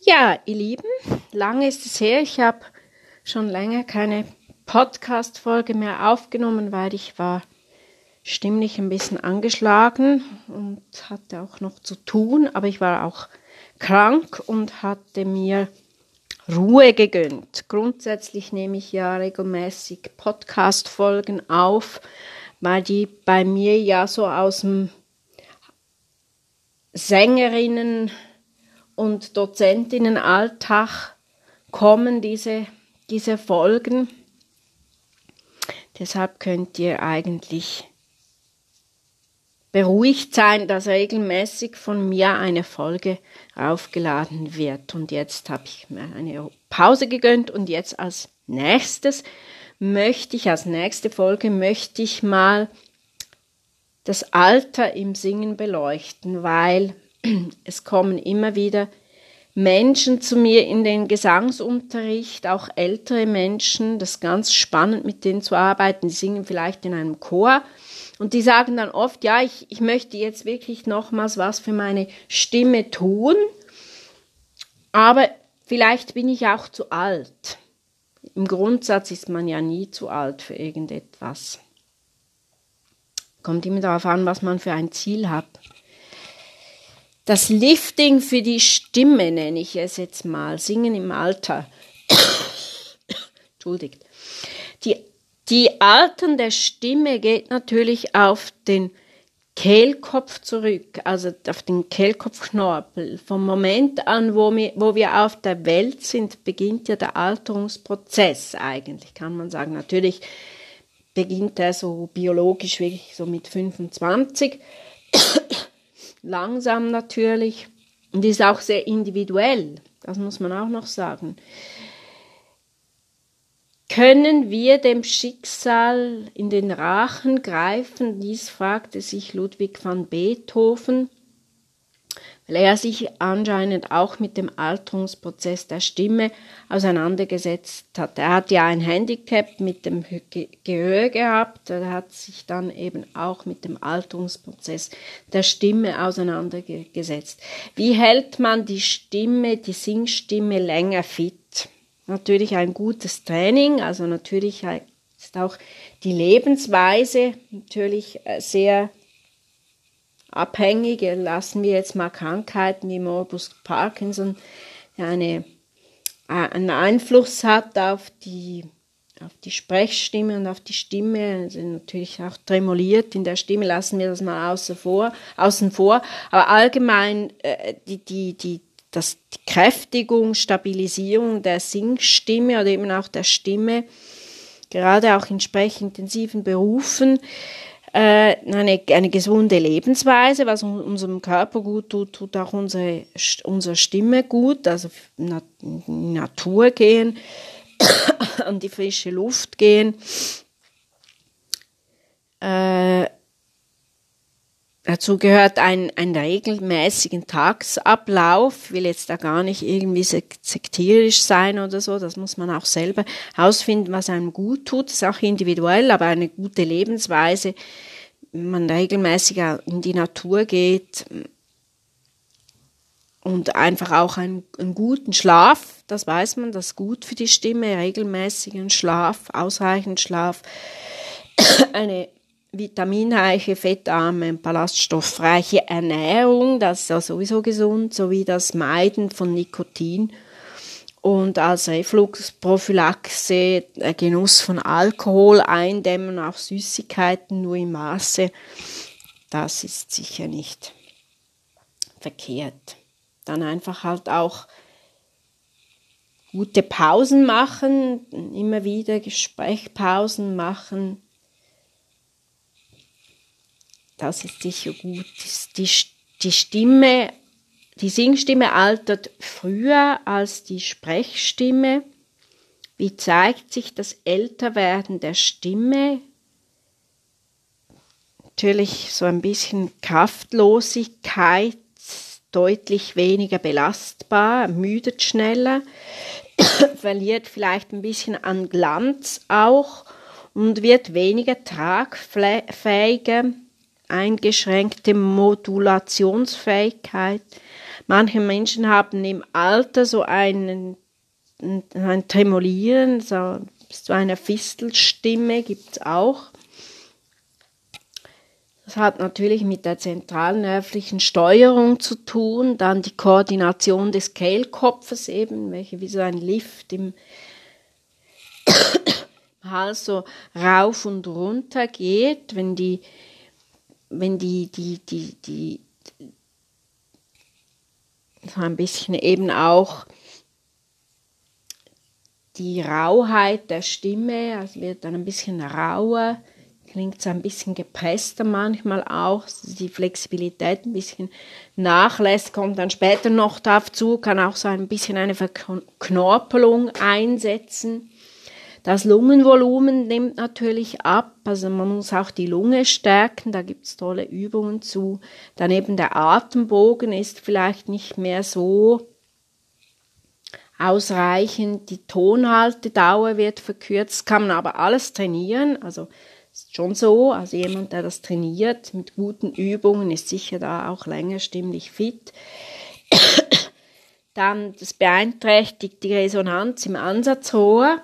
Ja, ihr Lieben, lange ist es her. Ich habe schon länger keine Podcast-Folge mehr aufgenommen, weil ich war stimmlich ein bisschen angeschlagen und hatte auch noch zu tun, aber ich war auch krank und hatte mir Ruhe gegönnt. Grundsätzlich nehme ich ja regelmäßig Podcast-Folgen auf, weil die bei mir ja so aus dem Sängerinnen- und Dozentinnenalltag kommen, diese, diese Folgen. Deshalb könnt ihr eigentlich beruhigt sein, dass regelmäßig von mir eine Folge aufgeladen wird. Und jetzt habe ich mir eine Pause gegönnt und jetzt als nächstes möchte ich, als nächste Folge möchte ich mal das Alter im Singen beleuchten, weil es kommen immer wieder Menschen zu mir in den Gesangsunterricht, auch ältere Menschen. Das ist ganz spannend, mit denen zu arbeiten. Die singen vielleicht in einem Chor und die sagen dann oft, ja, ich, ich möchte jetzt wirklich nochmals was für meine Stimme tun, aber vielleicht bin ich auch zu alt. Im Grundsatz ist man ja nie zu alt für irgendetwas. Kommt immer darauf an, was man für ein Ziel hat. Das Lifting für die Stimme nenne ich es jetzt mal. Singen im Alter. Entschuldigt. Die, die alternde Stimme geht natürlich auf den Kehlkopf zurück, also auf den Kehlkopfknorpel. Vom Moment an, wo wir, wo wir auf der Welt sind, beginnt ja der Alterungsprozess eigentlich, kann man sagen. Natürlich beginnt er so biologisch wirklich so mit 25 langsam natürlich und ist auch sehr individuell, das muss man auch noch sagen. Können wir dem Schicksal in den Rachen greifen? Dies fragte sich Ludwig van Beethoven weil er sich anscheinend auch mit dem Alterungsprozess der Stimme auseinandergesetzt hat. Er hat ja ein Handicap mit dem Gehör gehabt, er hat sich dann eben auch mit dem Alterungsprozess der Stimme auseinandergesetzt. Wie hält man die Stimme, die Singstimme länger fit? Natürlich ein gutes Training, also natürlich ist auch die Lebensweise natürlich äh, sehr Abhängige, lassen wir jetzt mal Krankheiten wie Morbus Parkinson, eine, äh, einen Einfluss hat auf die, auf die Sprechstimme und auf die Stimme, also natürlich auch tremoliert in der Stimme, lassen wir das mal außen vor, außen vor. Aber allgemein äh, die, die, die, das, die Kräftigung, Stabilisierung der Singstimme oder eben auch der Stimme, gerade auch in sprechintensiven Berufen, eine, eine gesunde Lebensweise, was unserem Körper gut tut, tut auch unsere, unsere Stimme gut, also in die Natur gehen, an die frische Luft gehen. Äh, dazu gehört ein, ein regelmäßigen Tagesablauf. Ich will jetzt da gar nicht irgendwie sektierisch sein oder so. Das muss man auch selber herausfinden, was einem gut tut. Das ist auch individuell, aber eine gute Lebensweise, wenn man regelmäßig in die Natur geht und einfach auch einen, einen guten Schlaf, das weiß man, das ist gut für die Stimme, regelmäßigen Schlaf, ausreichend Schlaf, eine vitaminreiche, fettarme, ballaststoffreiche Ernährung, das ist ja sowieso gesund, sowie das Meiden von Nikotin und als Refluxprophylaxe der Genuss von Alkohol, Eindämmen, auch Süßigkeiten nur im Maße, das ist sicher nicht verkehrt. Dann einfach halt auch gute Pausen machen, immer wieder Gesprächpausen machen, das ist sicher gut. Die, die Stimme, die Singstimme altert früher als die Sprechstimme. Wie zeigt sich das Älterwerden der Stimme? Natürlich so ein bisschen Kraftlosigkeit, deutlich weniger belastbar, müdet schneller, verliert vielleicht ein bisschen an Glanz auch und wird weniger tragfähiger eingeschränkte Modulationsfähigkeit. Manche Menschen haben im Alter so einen, ein Tremolieren, so, so eine Fistelstimme gibt es auch. Das hat natürlich mit der zentralnervlichen Steuerung zu tun, dann die Koordination des Kehlkopfes eben, welche wie so ein Lift im Hals so rauf und runter geht, wenn die, wenn die, die, die, die, so ein bisschen eben auch die Rauheit der Stimme, also wird dann ein bisschen rauer, klingt so ein bisschen gepresster manchmal auch, die Flexibilität ein bisschen nachlässt, kommt dann später noch dazu, kann auch so ein bisschen eine Verknorpelung einsetzen. Das Lungenvolumen nimmt natürlich ab, also man muss auch die Lunge stärken, da gibt es tolle Übungen zu. Daneben der Atembogen ist vielleicht nicht mehr so ausreichend, die Tonhaltedauer wird verkürzt, kann man aber alles trainieren, also ist schon so, also jemand, der das trainiert mit guten Übungen, ist sicher da auch länger stimmlich fit. Dann das beeinträchtigt die Resonanz im Ansatzrohr.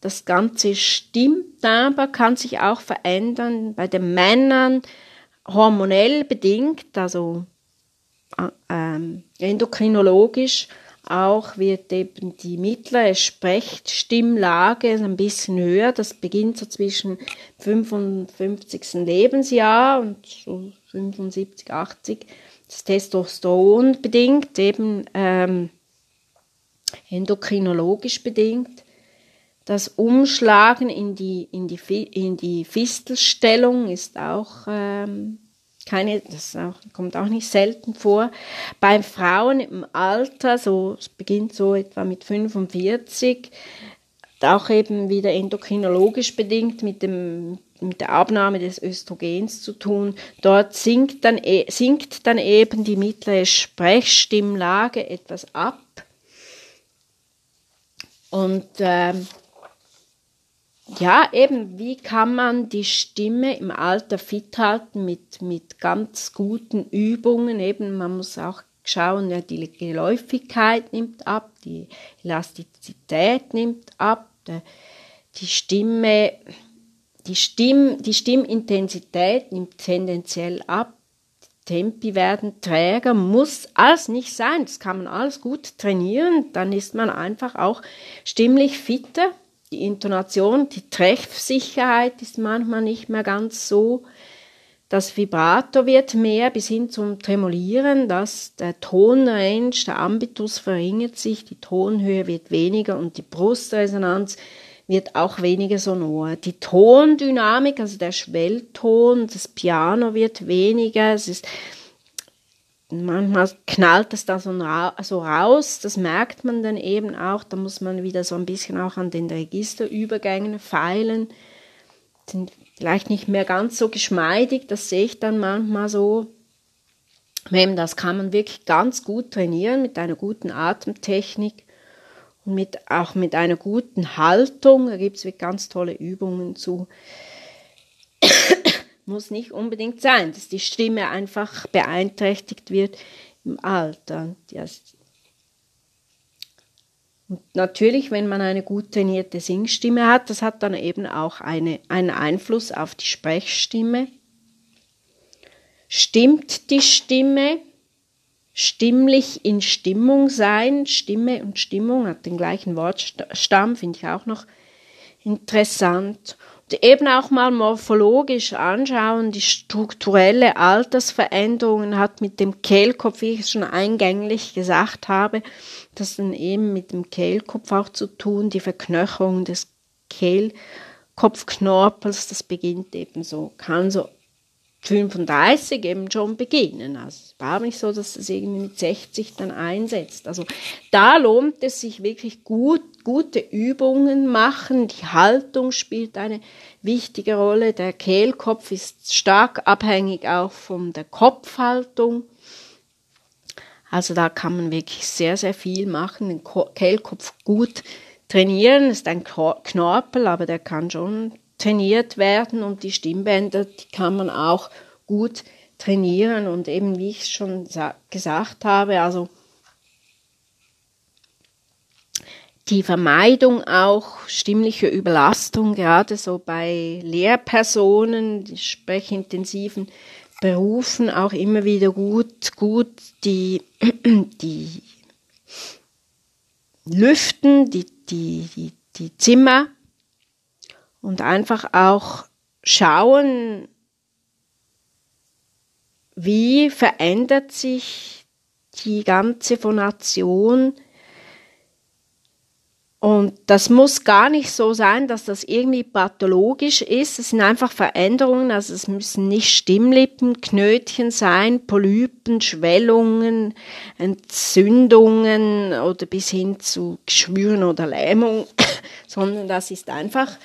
Das ganze Stimmtimbre kann sich auch verändern. Bei den Männern hormonell bedingt, also äh, ähm, endokrinologisch auch wird eben die mittlere Sprechstimmlage ein bisschen höher. Das beginnt so zwischen 55. Lebensjahr und so 75, 80. Das Testosteron bedingt, eben ähm, endokrinologisch bedingt. Das Umschlagen in die, in die, in die Fistelstellung ist auch ähm, keine, das auch, kommt auch nicht selten vor. Bei Frauen im Alter, so, es beginnt so etwa mit 45, auch eben wieder endokrinologisch bedingt mit dem mit der Abnahme des Östrogens zu tun. Dort sinkt dann, e, sinkt dann eben die mittlere Sprechstimmlage etwas ab. Und ähm, ja, eben, wie kann man die Stimme im Alter fit halten mit, mit ganz guten Übungen? Eben, man muss auch schauen, ja, die Geläufigkeit nimmt ab, die Elastizität nimmt ab, die Stimme, die, Stimm, die Stimmintensität nimmt tendenziell ab, die Tempi werden träger, muss alles nicht sein, das kann man alles gut trainieren, dann ist man einfach auch stimmlich fitter die Intonation, die Treffsicherheit ist manchmal nicht mehr ganz so. Das Vibrato wird mehr bis hin zum Tremolieren, dass der Tonrange, der Ambitus verringert sich, die Tonhöhe wird weniger und die Brustresonanz wird auch weniger sonor. Die Tondynamik, also der Schwellton, das Piano wird weniger, es ist manchmal knallt es da so, raus, das merkt man dann eben auch, da muss man wieder so ein bisschen auch an den Registerübergängen feilen, sind vielleicht nicht mehr ganz so geschmeidig, das sehe ich dann manchmal so. Eben, das kann man wirklich ganz gut trainieren mit einer guten Atemtechnik und mit, auch mit einer guten Haltung, da gibt es ganz tolle Übungen zu muss nicht unbedingt sein, dass die Stimme einfach beeinträchtigt wird im Alter. Und natürlich, wenn man eine gut trainierte Singstimme hat, das hat dann eben auch eine, einen Einfluss auf die Sprechstimme. Stimmt die Stimme? Stimmlich in Stimmung sein. Stimme und Stimmung hat den gleichen Wortstamm, finde ich auch noch interessant eben auch mal morphologisch anschauen, die strukturelle Altersveränderungen hat mit dem Kehlkopf, wie ich schon eingänglich gesagt habe, das dann eben mit dem Kehlkopf auch zu tun, die Verknöcherung des Kehlkopfknorpels, das beginnt eben so, kann so 35 eben schon beginnen. Also es war nicht so, dass es irgendwie mit 60 dann einsetzt. Also da lohnt es sich wirklich gut, gute Übungen machen. Die Haltung spielt eine wichtige Rolle. Der Kehlkopf ist stark abhängig auch von der Kopfhaltung. Also da kann man wirklich sehr, sehr viel machen, den Kehlkopf gut trainieren. Das ist ein Knorpel, aber der kann schon trainiert werden und die Stimmbänder, die kann man auch gut trainieren. Und eben, wie ich schon gesagt habe, also die Vermeidung auch stimmlicher Überlastung, gerade so bei Lehrpersonen, sprechintensiven Berufen auch immer wieder gut, gut die, die Lüften, die, die, die, die Zimmer und einfach auch schauen, wie verändert sich die ganze Phonation und das muss gar nicht so sein, dass das irgendwie pathologisch ist. Es sind einfach Veränderungen, also es müssen nicht Stimmlippen, Knötchen sein, Polypen, Schwellungen, Entzündungen oder bis hin zu Geschwüren oder Lähmung, sondern das ist einfach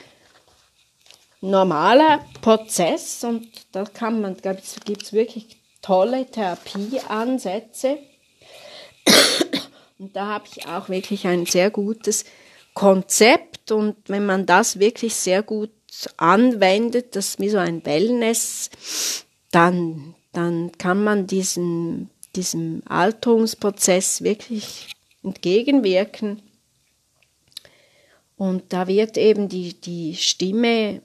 normaler Prozess und da kann man, gibt es wirklich tolle Therapieansätze. Und da habe ich auch wirklich ein sehr gutes Konzept und wenn man das wirklich sehr gut anwendet, das ist wie so ein Wellness, dann, dann kann man diesen, diesem Alterungsprozess wirklich entgegenwirken. Und da wird eben die, die Stimme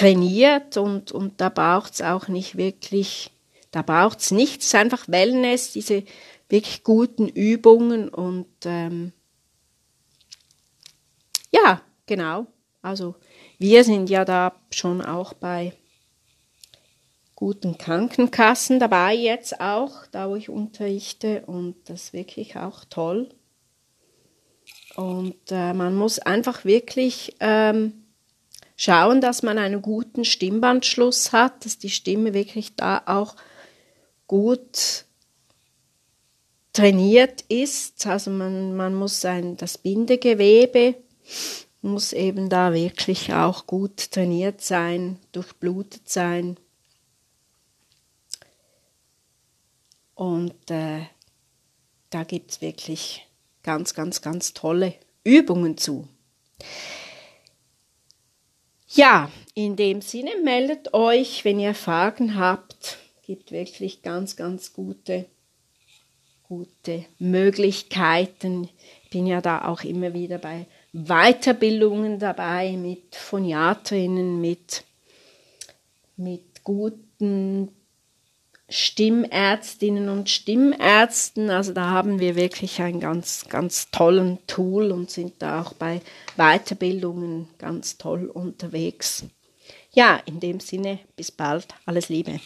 trainiert und, und da braucht es auch nicht wirklich, da braucht es nichts, einfach Wellness, diese wirklich guten Übungen und ähm, ja, genau. Also wir sind ja da schon auch bei guten Krankenkassen dabei jetzt auch, da wo ich unterrichte und das ist wirklich auch toll. Und äh, man muss einfach wirklich ähm, schauen, dass man einen guten Stimmbandschluss hat, dass die Stimme wirklich da auch gut trainiert ist. Also man, man muss ein, das Bindegewebe muss eben da wirklich auch gut trainiert sein, durchblutet sein. Und äh, da gibt es wirklich ganz, ganz, ganz tolle Übungen zu. Ja, in dem Sinne meldet euch, wenn ihr Fragen habt. Gibt wirklich ganz, ganz gute, gute Möglichkeiten. Ich bin ja da auch immer wieder bei Weiterbildungen dabei mit Phoniatrinnen, mit, mit guten Stimmärztinnen und Stimmärzten. Also da haben wir wirklich einen ganz, ganz tollen Tool und sind da auch bei Weiterbildungen ganz toll unterwegs. Ja, in dem Sinne, bis bald, alles Liebe.